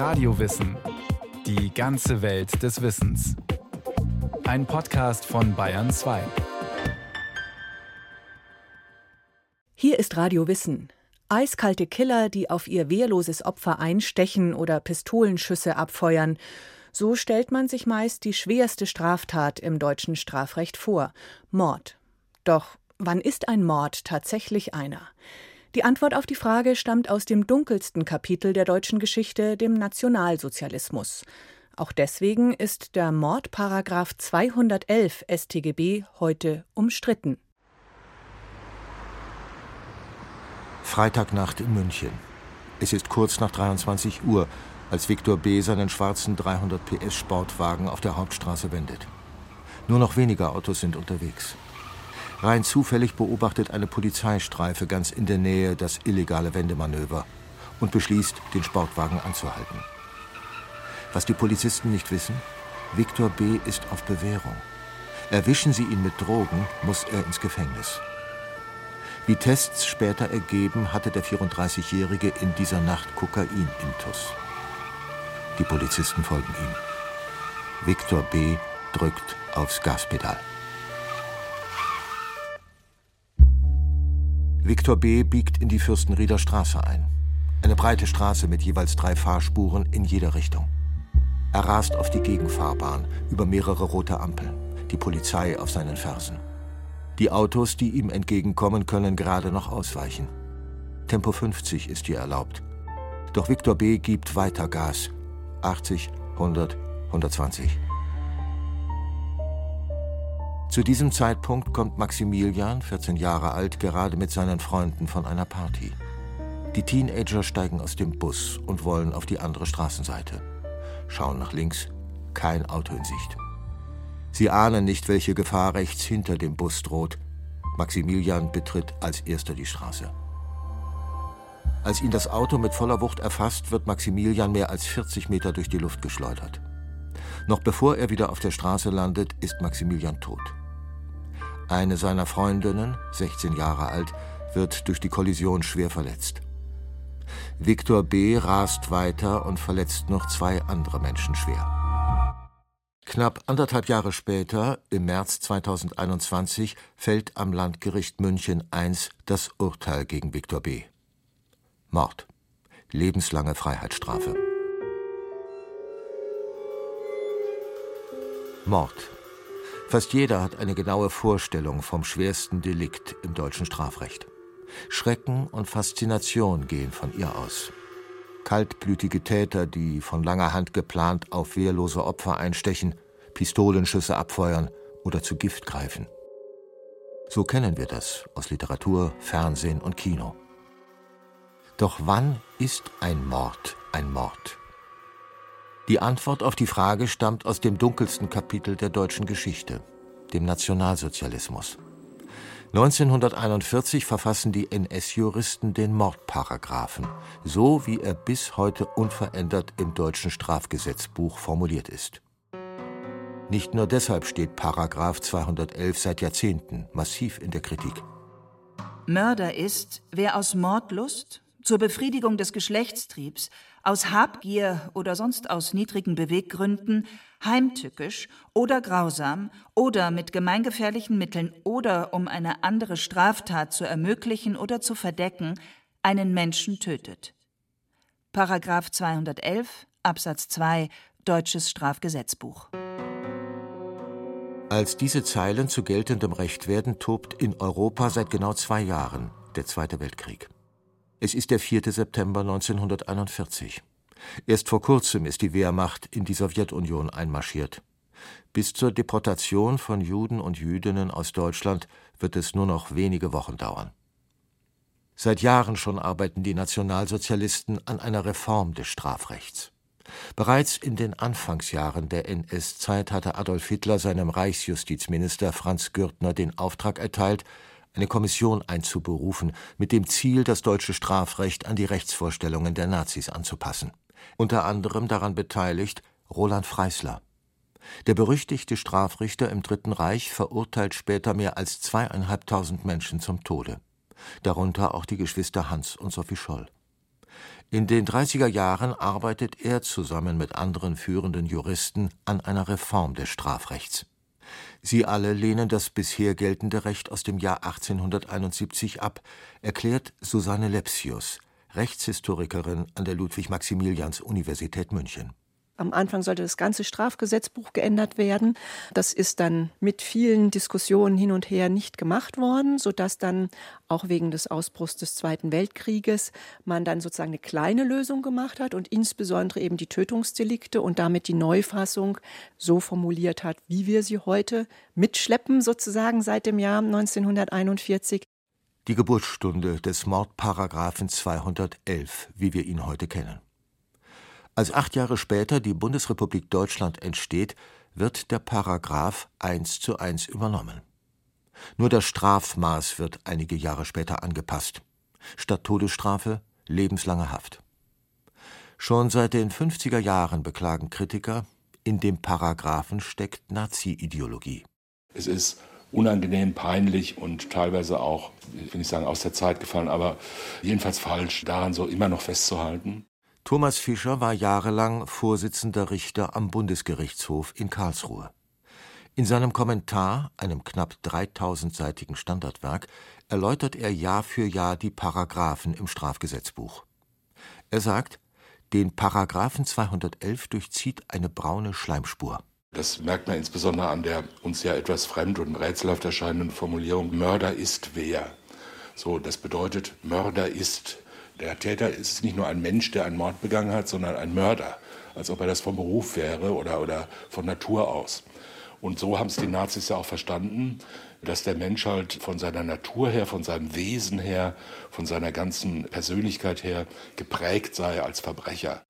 Radiowissen. Die ganze Welt des Wissens. Ein Podcast von Bayern 2. Hier ist Radio Wissen. Eiskalte Killer, die auf ihr wehrloses Opfer einstechen oder Pistolenschüsse abfeuern. So stellt man sich meist die schwerste Straftat im deutschen Strafrecht vor: Mord. Doch wann ist ein Mord tatsächlich einer? Die Antwort auf die Frage stammt aus dem dunkelsten Kapitel der deutschen Geschichte, dem Nationalsozialismus. Auch deswegen ist der Mordparagraph 211 StGB heute umstritten. Freitagnacht in München. Es ist kurz nach 23 Uhr, als Viktor B. seinen schwarzen 300 PS Sportwagen auf der Hauptstraße wendet. Nur noch wenige Autos sind unterwegs. Rein zufällig beobachtet eine Polizeistreife ganz in der Nähe das illegale Wendemanöver und beschließt, den Sportwagen anzuhalten. Was die Polizisten nicht wissen, Viktor B. ist auf Bewährung. Erwischen sie ihn mit Drogen, muss er ins Gefängnis. Wie Tests später ergeben, hatte der 34-Jährige in dieser Nacht Kokain-Intus. Die Polizisten folgen ihm. Viktor B. drückt aufs Gaspedal. Viktor B. biegt in die Fürstenrieder Straße ein. Eine breite Straße mit jeweils drei Fahrspuren in jeder Richtung. Er rast auf die Gegenfahrbahn über mehrere rote Ampeln, die Polizei auf seinen Fersen. Die Autos, die ihm entgegenkommen, können gerade noch ausweichen. Tempo 50 ist hier erlaubt. Doch Viktor B. gibt weiter Gas. 80, 100, 120. Zu diesem Zeitpunkt kommt Maximilian, 14 Jahre alt, gerade mit seinen Freunden von einer Party. Die Teenager steigen aus dem Bus und wollen auf die andere Straßenseite. Schauen nach links, kein Auto in Sicht. Sie ahnen nicht, welche Gefahr rechts hinter dem Bus droht. Maximilian betritt als erster die Straße. Als ihn das Auto mit voller Wucht erfasst, wird Maximilian mehr als 40 Meter durch die Luft geschleudert. Noch bevor er wieder auf der Straße landet, ist Maximilian tot. Eine seiner Freundinnen, 16 Jahre alt, wird durch die Kollision schwer verletzt. Viktor B. rast weiter und verletzt noch zwei andere Menschen schwer. Knapp anderthalb Jahre später, im März 2021, fällt am Landgericht München I das Urteil gegen Viktor B. Mord. Lebenslange Freiheitsstrafe. Mord. Fast jeder hat eine genaue Vorstellung vom schwersten Delikt im deutschen Strafrecht. Schrecken und Faszination gehen von ihr aus. Kaltblütige Täter, die von langer Hand geplant auf wehrlose Opfer einstechen, Pistolenschüsse abfeuern oder zu Gift greifen. So kennen wir das aus Literatur, Fernsehen und Kino. Doch wann ist ein Mord ein Mord? Die Antwort auf die Frage stammt aus dem dunkelsten Kapitel der deutschen Geschichte, dem Nationalsozialismus. 1941 verfassen die NS-Juristen den Mordparagraphen, so wie er bis heute unverändert im deutschen Strafgesetzbuch formuliert ist. Nicht nur deshalb steht Paragraph 211 seit Jahrzehnten massiv in der Kritik. Mörder ist, wer aus Mordlust, zur Befriedigung des Geschlechtstriebs, aus Habgier oder sonst aus niedrigen Beweggründen, heimtückisch oder grausam oder mit gemeingefährlichen Mitteln oder um eine andere Straftat zu ermöglichen oder zu verdecken, einen Menschen tötet. Paragraph 211 Absatz 2 Deutsches Strafgesetzbuch. Als diese Zeilen zu geltendem Recht werden, tobt in Europa seit genau zwei Jahren der Zweite Weltkrieg. Es ist der 4. September 1941. Erst vor kurzem ist die Wehrmacht in die Sowjetunion einmarschiert. Bis zur Deportation von Juden und Jüdinnen aus Deutschland wird es nur noch wenige Wochen dauern. Seit Jahren schon arbeiten die Nationalsozialisten an einer Reform des Strafrechts. Bereits in den Anfangsjahren der NS-Zeit hatte Adolf Hitler seinem Reichsjustizminister Franz Gürtner den Auftrag erteilt, eine Kommission einzuberufen, mit dem Ziel, das deutsche Strafrecht an die Rechtsvorstellungen der Nazis anzupassen. Unter anderem daran beteiligt Roland Freisler. Der berüchtigte Strafrichter im Dritten Reich verurteilt später mehr als zweieinhalbtausend Menschen zum Tode. Darunter auch die Geschwister Hans und Sophie Scholl. In den 30er Jahren arbeitet er zusammen mit anderen führenden Juristen an einer Reform des Strafrechts. Sie alle lehnen das bisher geltende Recht aus dem Jahr 1871 ab, erklärt Susanne Lepsius, Rechtshistorikerin an der Ludwig-Maximilians-Universität München. Am Anfang sollte das ganze Strafgesetzbuch geändert werden. Das ist dann mit vielen Diskussionen hin und her nicht gemacht worden, sodass dann auch wegen des Ausbruchs des Zweiten Weltkrieges man dann sozusagen eine kleine Lösung gemacht hat und insbesondere eben die Tötungsdelikte und damit die Neufassung so formuliert hat, wie wir sie heute mitschleppen, sozusagen seit dem Jahr 1941. Die Geburtsstunde des Mordparagraphen 211, wie wir ihn heute kennen. Als acht Jahre später die Bundesrepublik Deutschland entsteht, wird der Paragraph eins zu eins übernommen. Nur das Strafmaß wird einige Jahre später angepasst. Statt Todesstrafe lebenslange Haft. Schon seit den 50er Jahren beklagen Kritiker, in dem Paragraphen steckt Nazi-Ideologie. Es ist unangenehm, peinlich und teilweise auch, ich will nicht sagen aus der Zeit gefallen, aber jedenfalls falsch, daran so immer noch festzuhalten. Thomas Fischer war jahrelang Vorsitzender Richter am Bundesgerichtshof in Karlsruhe. In seinem Kommentar, einem knapp 3000-seitigen Standardwerk, erläutert er Jahr für Jahr die Paragraphen im Strafgesetzbuch. Er sagt, den Paragraphen 211 durchzieht eine braune Schleimspur. Das merkt man insbesondere an der uns ja etwas fremd und rätselhaft erscheinenden Formulierung Mörder ist wer. So, das bedeutet, Mörder ist der Täter ist nicht nur ein Mensch, der einen Mord begangen hat, sondern ein Mörder, als ob er das vom Beruf wäre oder, oder von Natur aus. Und so haben es die Nazis ja auch verstanden, dass der Mensch halt von seiner Natur her, von seinem Wesen her, von seiner ganzen Persönlichkeit her geprägt sei als Verbrecher.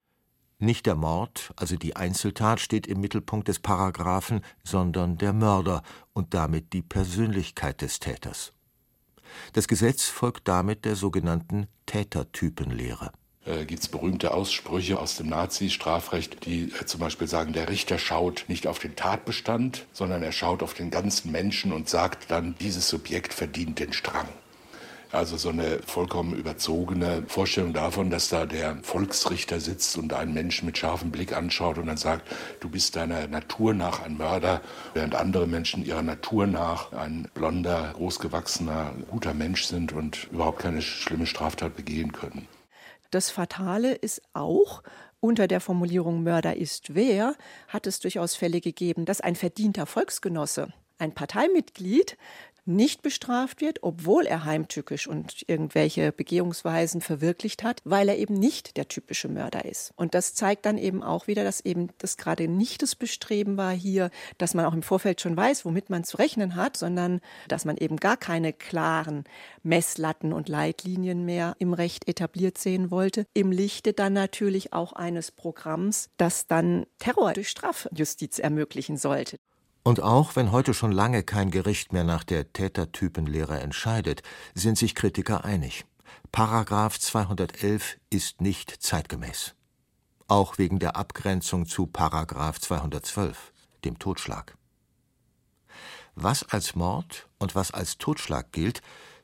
Nicht der Mord, also die Einzeltat, steht im Mittelpunkt des Paragraphen, sondern der Mörder und damit die Persönlichkeit des Täters. Das Gesetz folgt damit der sogenannten Tätertypenlehre. Äh, Gibt es berühmte Aussprüche aus dem Nazi-Strafrecht, die äh, zum Beispiel sagen, der Richter schaut nicht auf den Tatbestand, sondern er schaut auf den ganzen Menschen und sagt dann, dieses Subjekt verdient den Strang. Also so eine vollkommen überzogene Vorstellung davon, dass da der Volksrichter sitzt und einen Menschen mit scharfem Blick anschaut und dann sagt, du bist deiner Natur nach ein Mörder, während andere Menschen ihrer Natur nach ein blonder, großgewachsener, guter Mensch sind und überhaupt keine schlimme Straftat begehen können. Das Fatale ist auch, unter der Formulierung Mörder ist wer, hat es durchaus Fälle gegeben, dass ein verdienter Volksgenosse, ein Parteimitglied, nicht bestraft wird, obwohl er heimtückisch und irgendwelche Begehungsweisen verwirklicht hat, weil er eben nicht der typische Mörder ist. Und das zeigt dann eben auch wieder, dass eben das gerade nicht das Bestreben war hier, dass man auch im Vorfeld schon weiß, womit man zu rechnen hat, sondern dass man eben gar keine klaren Messlatten und Leitlinien mehr im Recht etabliert sehen wollte. Im Lichte dann natürlich auch eines Programms, das dann Terror durch Strafjustiz ermöglichen sollte. Und auch wenn heute schon lange kein Gericht mehr nach der Tätertypenlehre entscheidet, sind sich Kritiker einig. Paragraph 211 ist nicht zeitgemäß. Auch wegen der Abgrenzung zu Paragraph 212, dem Totschlag. Was als Mord und was als Totschlag gilt,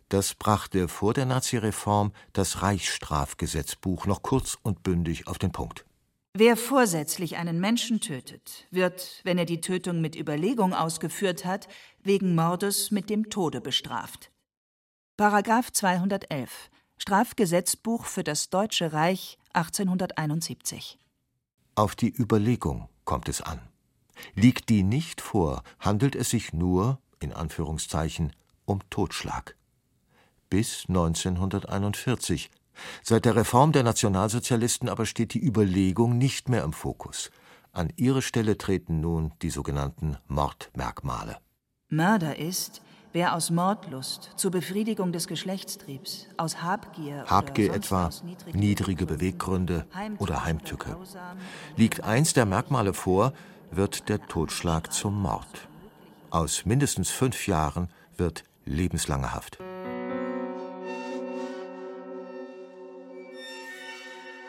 das brachte vor der Nazireform das Reichsstrafgesetzbuch noch kurz und bündig auf den Punkt. Wer vorsätzlich einen Menschen tötet, wird, wenn er die Tötung mit Überlegung ausgeführt hat, wegen Mordes mit dem Tode bestraft. Paragraph 211 Strafgesetzbuch für das Deutsche Reich 1871. Auf die Überlegung kommt es an. Liegt die nicht vor, handelt es sich nur, in Anführungszeichen, um Totschlag. Bis 1941 Seit der Reform der Nationalsozialisten aber steht die Überlegung nicht mehr im Fokus. An ihre Stelle treten nun die sogenannten Mordmerkmale. Mörder ist, wer aus Mordlust zur Befriedigung des Geschlechtstriebs, aus Habgier, Habgier etwa, niedrige Beweggründe oder Heimtücke. Liegt eins der Merkmale vor, wird der Totschlag zum Mord. Aus mindestens fünf Jahren wird lebenslange Haft.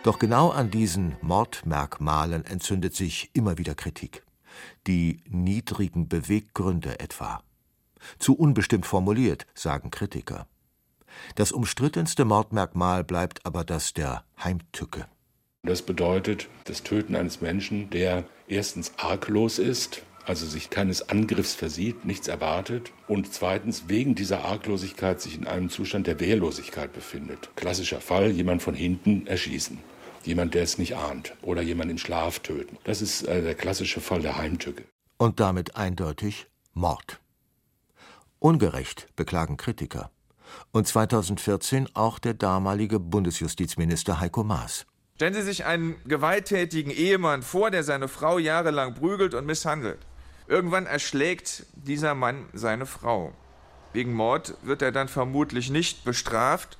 Doch genau an diesen Mordmerkmalen entzündet sich immer wieder Kritik. Die niedrigen Beweggründe etwa. Zu unbestimmt formuliert, sagen Kritiker. Das umstrittenste Mordmerkmal bleibt aber das der Heimtücke. Das bedeutet das Töten eines Menschen, der erstens arglos ist, also sich keines Angriffs versieht, nichts erwartet und zweitens wegen dieser Arglosigkeit sich in einem Zustand der Wehrlosigkeit befindet. Klassischer Fall, jemand von hinten erschießen. Jemand, der es nicht ahnt. Oder jemand in Schlaf töten. Das ist äh, der klassische Fall der Heimtücke. Und damit eindeutig Mord. Ungerecht, beklagen Kritiker. Und 2014 auch der damalige Bundesjustizminister Heiko Maas. Stellen Sie sich einen gewalttätigen Ehemann vor, der seine Frau jahrelang prügelt und misshandelt. Irgendwann erschlägt dieser Mann seine Frau. Wegen Mord wird er dann vermutlich nicht bestraft,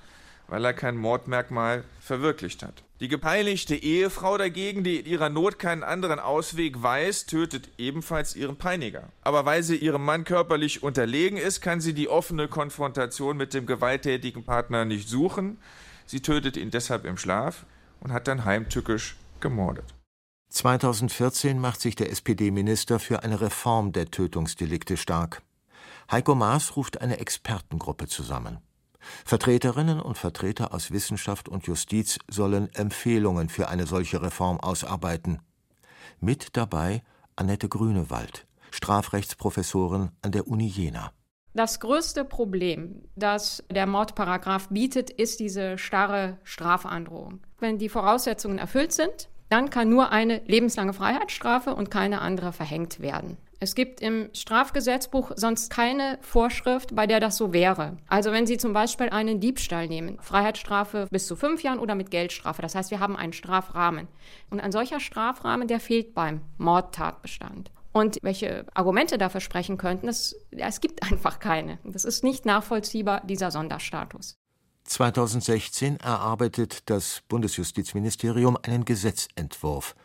weil er kein Mordmerkmal verwirklicht hat. Die gepeinigte Ehefrau dagegen, die in ihrer Not keinen anderen Ausweg weiß, tötet ebenfalls ihren Peiniger. Aber weil sie ihrem Mann körperlich unterlegen ist, kann sie die offene Konfrontation mit dem gewalttätigen Partner nicht suchen. Sie tötet ihn deshalb im Schlaf und hat dann heimtückisch gemordet. 2014 macht sich der SPD-Minister für eine Reform der Tötungsdelikte stark. Heiko Maas ruft eine Expertengruppe zusammen. Vertreterinnen und Vertreter aus Wissenschaft und Justiz sollen Empfehlungen für eine solche Reform ausarbeiten. Mit dabei Annette Grünewald, Strafrechtsprofessorin an der Uni Jena. Das größte Problem, das der Mordparagraph bietet, ist diese starre Strafandrohung. Wenn die Voraussetzungen erfüllt sind, dann kann nur eine lebenslange Freiheitsstrafe und keine andere verhängt werden. Es gibt im Strafgesetzbuch sonst keine Vorschrift, bei der das so wäre. Also wenn Sie zum Beispiel einen Diebstahl nehmen, Freiheitsstrafe bis zu fünf Jahren oder mit Geldstrafe. Das heißt, wir haben einen Strafrahmen. Und ein solcher Strafrahmen, der fehlt beim Mordtatbestand. Und welche Argumente dafür sprechen könnten, das, es gibt einfach keine. Das ist nicht nachvollziehbar, dieser Sonderstatus. 2016 erarbeitet das Bundesjustizministerium einen Gesetzentwurf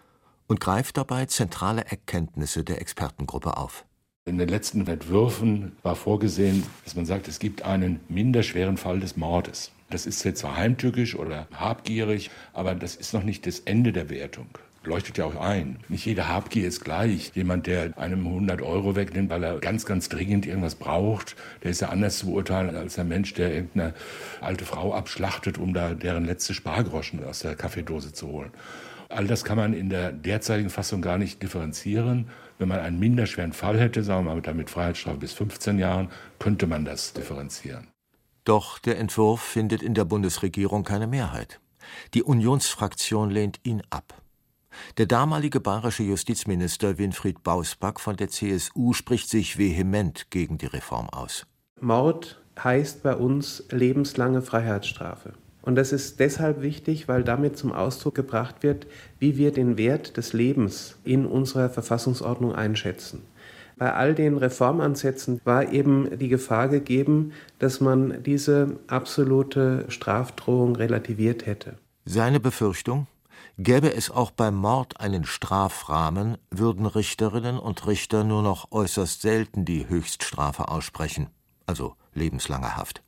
und greift dabei zentrale Erkenntnisse der Expertengruppe auf. In den letzten Entwürfen war vorgesehen, dass man sagt, es gibt einen minderschweren Fall des Mordes. Das ist jetzt zwar heimtückisch oder habgierig, aber das ist noch nicht das Ende der Wertung leuchtet ja auch ein. Nicht jede Habgier ist gleich. Jemand, der einem 100 Euro wegnimmt, weil er ganz, ganz dringend irgendwas braucht, der ist ja anders zu beurteilen als ein Mensch, der irgendeine alte Frau abschlachtet, um da deren letzte Spargroschen aus der Kaffeedose zu holen. All das kann man in der derzeitigen Fassung gar nicht differenzieren. Wenn man einen minderschweren Fall hätte, sagen wir mal damit Freiheitsstrafe bis 15 Jahren, könnte man das differenzieren. Doch der Entwurf findet in der Bundesregierung keine Mehrheit. Die Unionsfraktion lehnt ihn ab. Der damalige bayerische Justizminister Winfried Bausback von der CSU spricht sich vehement gegen die Reform aus. Mord heißt bei uns lebenslange Freiheitsstrafe. Und das ist deshalb wichtig, weil damit zum Ausdruck gebracht wird, wie wir den Wert des Lebens in unserer Verfassungsordnung einschätzen. Bei all den Reformansätzen war eben die Gefahr gegeben, dass man diese absolute Strafdrohung relativiert hätte. Seine Befürchtung? Gäbe es auch beim Mord einen Strafrahmen, würden Richterinnen und Richter nur noch äußerst selten die Höchststrafe aussprechen, also lebenslange Haft.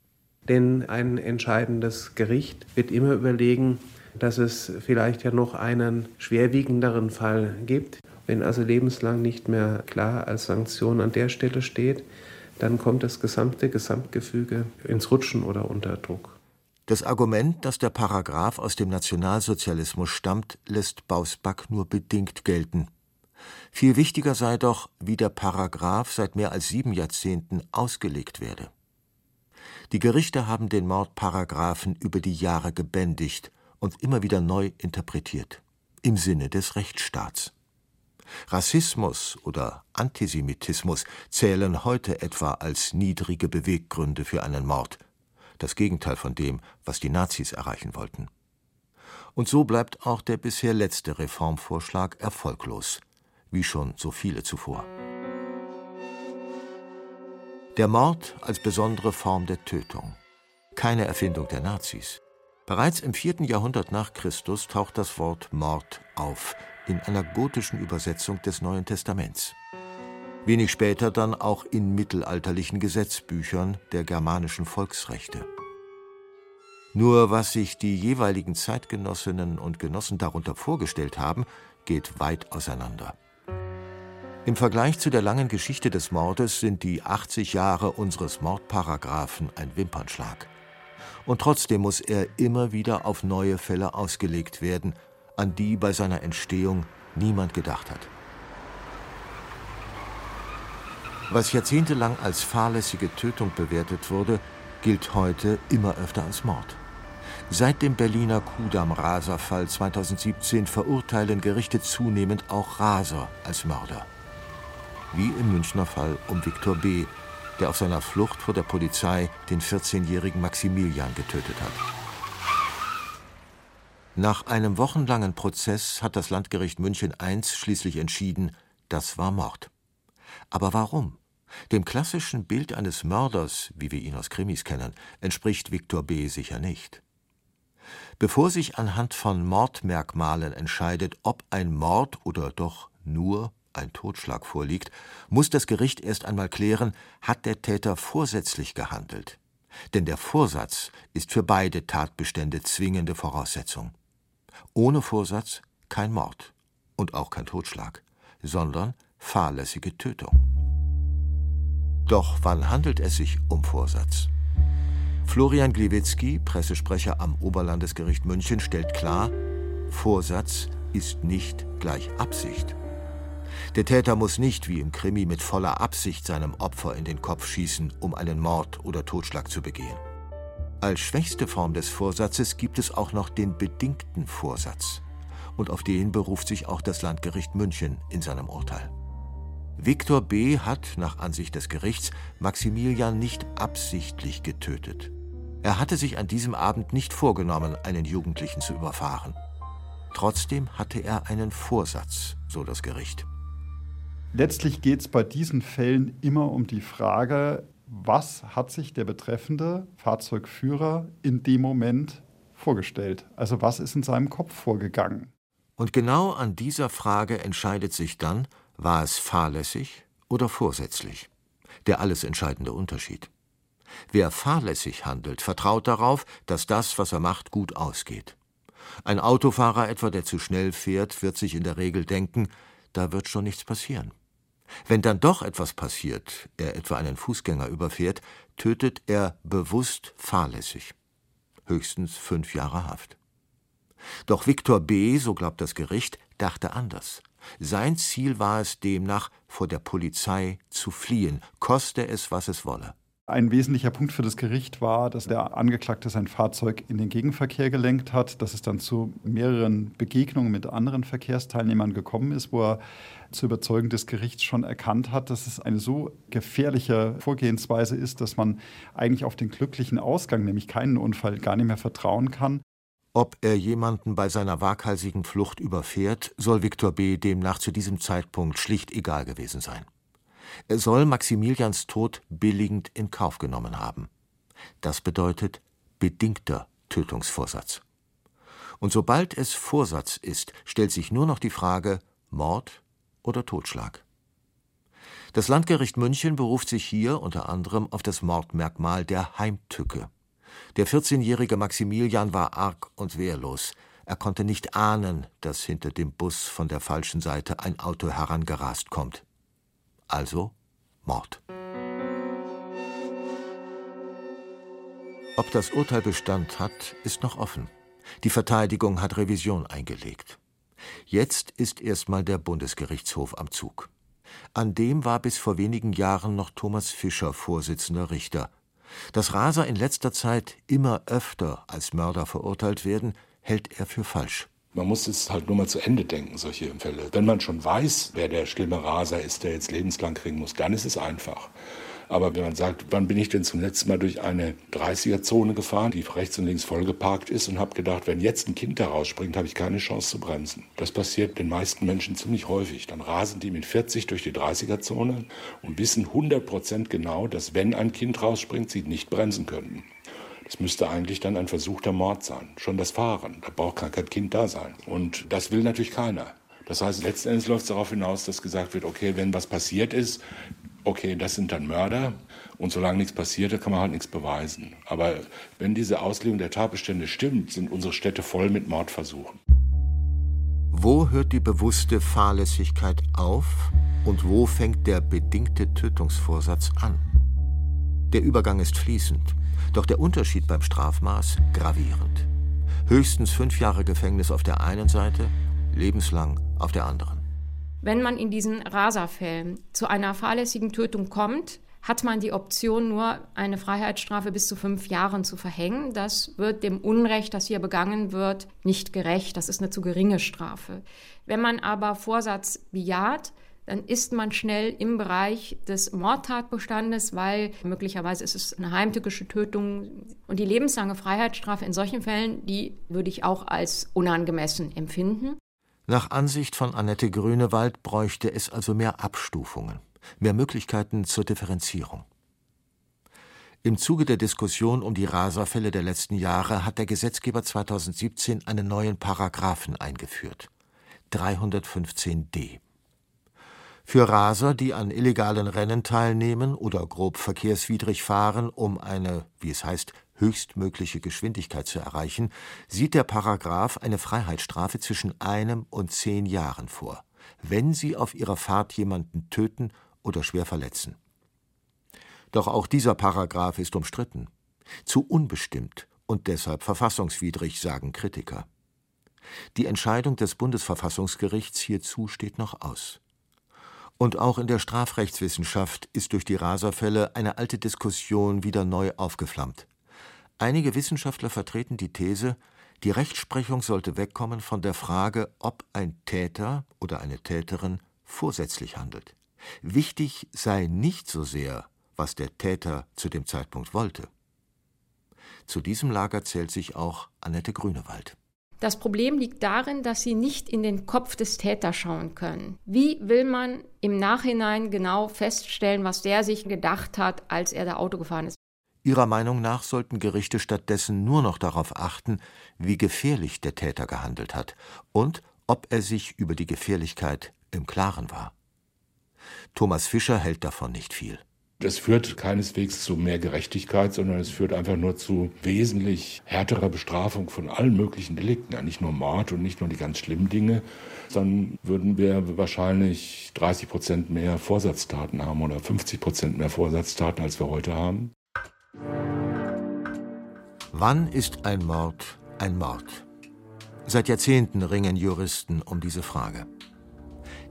Denn ein entscheidendes Gericht wird immer überlegen, dass es vielleicht ja noch einen schwerwiegenderen Fall gibt. Wenn also lebenslang nicht mehr klar als Sanktion an der Stelle steht, dann kommt das gesamte Gesamtgefüge ins Rutschen oder unter Druck. Das Argument, dass der Paragraph aus dem Nationalsozialismus stammt, lässt Bausback nur bedingt gelten. Viel wichtiger sei doch, wie der Paragraph seit mehr als sieben Jahrzehnten ausgelegt werde. Die Gerichte haben den Mordparagraphen über die Jahre gebändigt und immer wieder neu interpretiert, im Sinne des Rechtsstaats. Rassismus oder Antisemitismus zählen heute etwa als niedrige Beweggründe für einen Mord, das Gegenteil von dem, was die Nazis erreichen wollten. Und so bleibt auch der bisher letzte Reformvorschlag erfolglos, wie schon so viele zuvor. Der Mord als besondere Form der Tötung. Keine Erfindung der Nazis. Bereits im vierten Jahrhundert nach Christus taucht das Wort Mord auf in einer gotischen Übersetzung des Neuen Testaments wenig später dann auch in mittelalterlichen Gesetzbüchern der germanischen Volksrechte. Nur was sich die jeweiligen Zeitgenossinnen und Genossen darunter vorgestellt haben, geht weit auseinander. Im Vergleich zu der langen Geschichte des Mordes sind die 80 Jahre unseres Mordparagraphen ein Wimpernschlag. Und trotzdem muss er immer wieder auf neue Fälle ausgelegt werden, an die bei seiner Entstehung niemand gedacht hat. Was jahrzehntelang als fahrlässige Tötung bewertet wurde, gilt heute immer öfter als Mord. Seit dem Berliner Kudamm-Raserfall 2017 verurteilen Gerichte zunehmend auch Raser als Mörder. Wie im Münchner Fall um Viktor B., der auf seiner Flucht vor der Polizei den 14-jährigen Maximilian getötet hat. Nach einem wochenlangen Prozess hat das Landgericht München I schließlich entschieden, das war Mord. Aber warum? Dem klassischen Bild eines Mörders, wie wir ihn aus Krimis kennen, entspricht Viktor B. sicher nicht. Bevor sich anhand von Mordmerkmalen entscheidet, ob ein Mord oder doch nur ein Totschlag vorliegt, muss das Gericht erst einmal klären, hat der Täter vorsätzlich gehandelt. Denn der Vorsatz ist für beide Tatbestände zwingende Voraussetzung. Ohne Vorsatz kein Mord und auch kein Totschlag, sondern fahrlässige Tötung. Doch wann handelt es sich um Vorsatz? Florian Gliwitzki, Pressesprecher am Oberlandesgericht München, stellt klar, Vorsatz ist nicht gleich Absicht. Der Täter muss nicht wie im Krimi mit voller Absicht seinem Opfer in den Kopf schießen, um einen Mord oder Totschlag zu begehen. Als schwächste Form des Vorsatzes gibt es auch noch den bedingten Vorsatz. Und auf den beruft sich auch das Landgericht München in seinem Urteil. Viktor B. hat, nach Ansicht des Gerichts, Maximilian nicht absichtlich getötet. Er hatte sich an diesem Abend nicht vorgenommen, einen Jugendlichen zu überfahren. Trotzdem hatte er einen Vorsatz, so das Gericht. Letztlich geht es bei diesen Fällen immer um die Frage, was hat sich der betreffende Fahrzeugführer in dem Moment vorgestellt? Also was ist in seinem Kopf vorgegangen? Und genau an dieser Frage entscheidet sich dann, war es fahrlässig oder vorsätzlich? Der alles entscheidende Unterschied. Wer fahrlässig handelt, vertraut darauf, dass das, was er macht, gut ausgeht. Ein Autofahrer etwa, der zu schnell fährt, wird sich in der Regel denken, da wird schon nichts passieren. Wenn dann doch etwas passiert, er etwa einen Fußgänger überfährt, tötet er bewusst fahrlässig. Höchstens fünf Jahre Haft. Doch Viktor B., so glaubt das Gericht, dachte anders. Sein Ziel war es demnach, vor der Polizei zu fliehen, koste es, was es wolle. Ein wesentlicher Punkt für das Gericht war, dass der Angeklagte sein Fahrzeug in den Gegenverkehr gelenkt hat, dass es dann zu mehreren Begegnungen mit anderen Verkehrsteilnehmern gekommen ist, wo er zur Überzeugung des Gerichts schon erkannt hat, dass es eine so gefährliche Vorgehensweise ist, dass man eigentlich auf den glücklichen Ausgang, nämlich keinen Unfall, gar nicht mehr vertrauen kann. Ob er jemanden bei seiner waghalsigen Flucht überfährt, soll Viktor B. demnach zu diesem Zeitpunkt schlicht egal gewesen sein. Er soll Maximilians Tod billigend in Kauf genommen haben. Das bedeutet bedingter Tötungsvorsatz. Und sobald es Vorsatz ist, stellt sich nur noch die Frage Mord oder Totschlag. Das Landgericht München beruft sich hier unter anderem auf das Mordmerkmal der Heimtücke. Der 14-jährige Maximilian war arg und wehrlos. Er konnte nicht ahnen, dass hinter dem Bus von der falschen Seite ein Auto herangerast kommt. Also Mord. Ob das Urteil Bestand hat, ist noch offen. Die Verteidigung hat Revision eingelegt. Jetzt ist erstmal der Bundesgerichtshof am Zug. An dem war bis vor wenigen Jahren noch Thomas Fischer Vorsitzender Richter. Dass Raser in letzter Zeit immer öfter als Mörder verurteilt werden, hält er für falsch. Man muss es halt nur mal zu Ende denken, solche Fälle. Wenn man schon weiß, wer der schlimme Raser ist, der jetzt lebenslang kriegen muss, dann ist es einfach. Aber wenn man sagt, wann bin ich denn zum letzten Mal durch eine 30er-Zone gefahren, die rechts und links vollgeparkt ist und habe gedacht, wenn jetzt ein Kind da rausspringt, habe ich keine Chance zu bremsen. Das passiert den meisten Menschen ziemlich häufig. Dann rasen die mit 40 durch die 30er-Zone und wissen 100 Prozent genau, dass wenn ein Kind rausspringt, sie nicht bremsen können. Das müsste eigentlich dann ein versuchter Mord sein. Schon das Fahren. Da braucht kein Kind da sein. Und das will natürlich keiner. Das heißt, letzten Endes läuft es darauf hinaus, dass gesagt wird, okay, wenn was passiert ist, okay, das sind dann Mörder und solange nichts passiert, kann man halt nichts beweisen. Aber wenn diese Auslegung der Tatbestände stimmt, sind unsere Städte voll mit Mordversuchen. Wo hört die bewusste Fahrlässigkeit auf und wo fängt der bedingte Tötungsvorsatz an? Der Übergang ist fließend. Doch der Unterschied beim Strafmaß gravierend. Höchstens fünf Jahre Gefängnis auf der einen Seite, lebenslang auf der anderen. Wenn man in diesen Raserfällen zu einer fahrlässigen Tötung kommt, hat man die Option, nur eine Freiheitsstrafe bis zu fünf Jahren zu verhängen. Das wird dem Unrecht, das hier begangen wird, nicht gerecht. Das ist eine zu geringe Strafe. Wenn man aber Vorsatz bejaht, dann ist man schnell im Bereich des Mordtatbestandes, weil möglicherweise ist es eine heimtückische Tötung. Und die lebenslange Freiheitsstrafe in solchen Fällen, die würde ich auch als unangemessen empfinden. Nach Ansicht von Annette Grünewald bräuchte es also mehr Abstufungen mehr Möglichkeiten zur Differenzierung. Im Zuge der Diskussion um die Raserfälle der letzten Jahre hat der Gesetzgeber 2017 einen neuen Paragraphen eingeführt. 315d. Für Raser, die an illegalen Rennen teilnehmen oder grob verkehrswidrig fahren, um eine, wie es heißt, höchstmögliche Geschwindigkeit zu erreichen, sieht der Paragraph eine Freiheitsstrafe zwischen einem und zehn Jahren vor, wenn sie auf ihrer Fahrt jemanden töten oder schwer verletzen. Doch auch dieser Paragraph ist umstritten, zu unbestimmt und deshalb verfassungswidrig, sagen Kritiker. Die Entscheidung des Bundesverfassungsgerichts hierzu steht noch aus. Und auch in der Strafrechtswissenschaft ist durch die Raserfälle eine alte Diskussion wieder neu aufgeflammt. Einige Wissenschaftler vertreten die These, die Rechtsprechung sollte wegkommen von der Frage, ob ein Täter oder eine Täterin vorsätzlich handelt. Wichtig sei nicht so sehr, was der Täter zu dem Zeitpunkt wollte. Zu diesem Lager zählt sich auch Annette Grünewald. Das Problem liegt darin, dass sie nicht in den Kopf des Täters schauen können. Wie will man im Nachhinein genau feststellen, was der sich gedacht hat, als er da Auto gefahren ist? Ihrer Meinung nach sollten Gerichte stattdessen nur noch darauf achten, wie gefährlich der Täter gehandelt hat und ob er sich über die Gefährlichkeit im Klaren war. Thomas Fischer hält davon nicht viel. Das führt keineswegs zu mehr Gerechtigkeit, sondern es führt einfach nur zu wesentlich härterer Bestrafung von allen möglichen Delikten. Ja, nicht nur Mord und nicht nur die ganz schlimmen Dinge, sondern würden wir wahrscheinlich 30 Prozent mehr Vorsatztaten haben oder 50 Prozent mehr Vorsatztaten, als wir heute haben. Wann ist ein Mord ein Mord? Seit Jahrzehnten ringen Juristen um diese Frage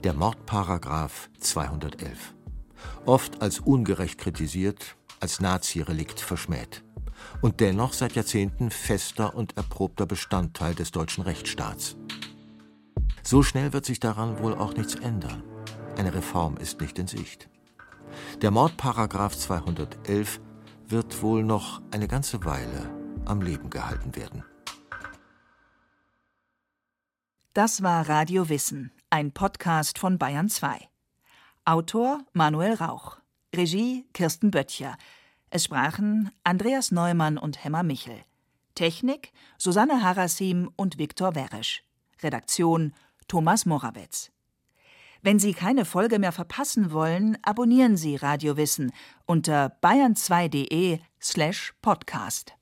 der Mordparagraph 211. Oft als ungerecht kritisiert, als Nazi-Relikt verschmäht. Und dennoch seit Jahrzehnten fester und erprobter Bestandteil des deutschen Rechtsstaats. So schnell wird sich daran wohl auch nichts ändern. Eine Reform ist nicht in Sicht. Der Mordparagraph 211 wird wohl noch eine ganze Weile am Leben gehalten werden. Das war Radio Wissen, ein Podcast von Bayern 2. Autor Manuel Rauch. Regie Kirsten Böttcher. Es sprachen Andreas Neumann und Hemmer Michel. Technik Susanne Harasim und Viktor Weresch. Redaktion Thomas Morawetz. Wenn Sie keine Folge mehr verpassen wollen, abonnieren Sie Radio Wissen unter bayern2.de slash podcast.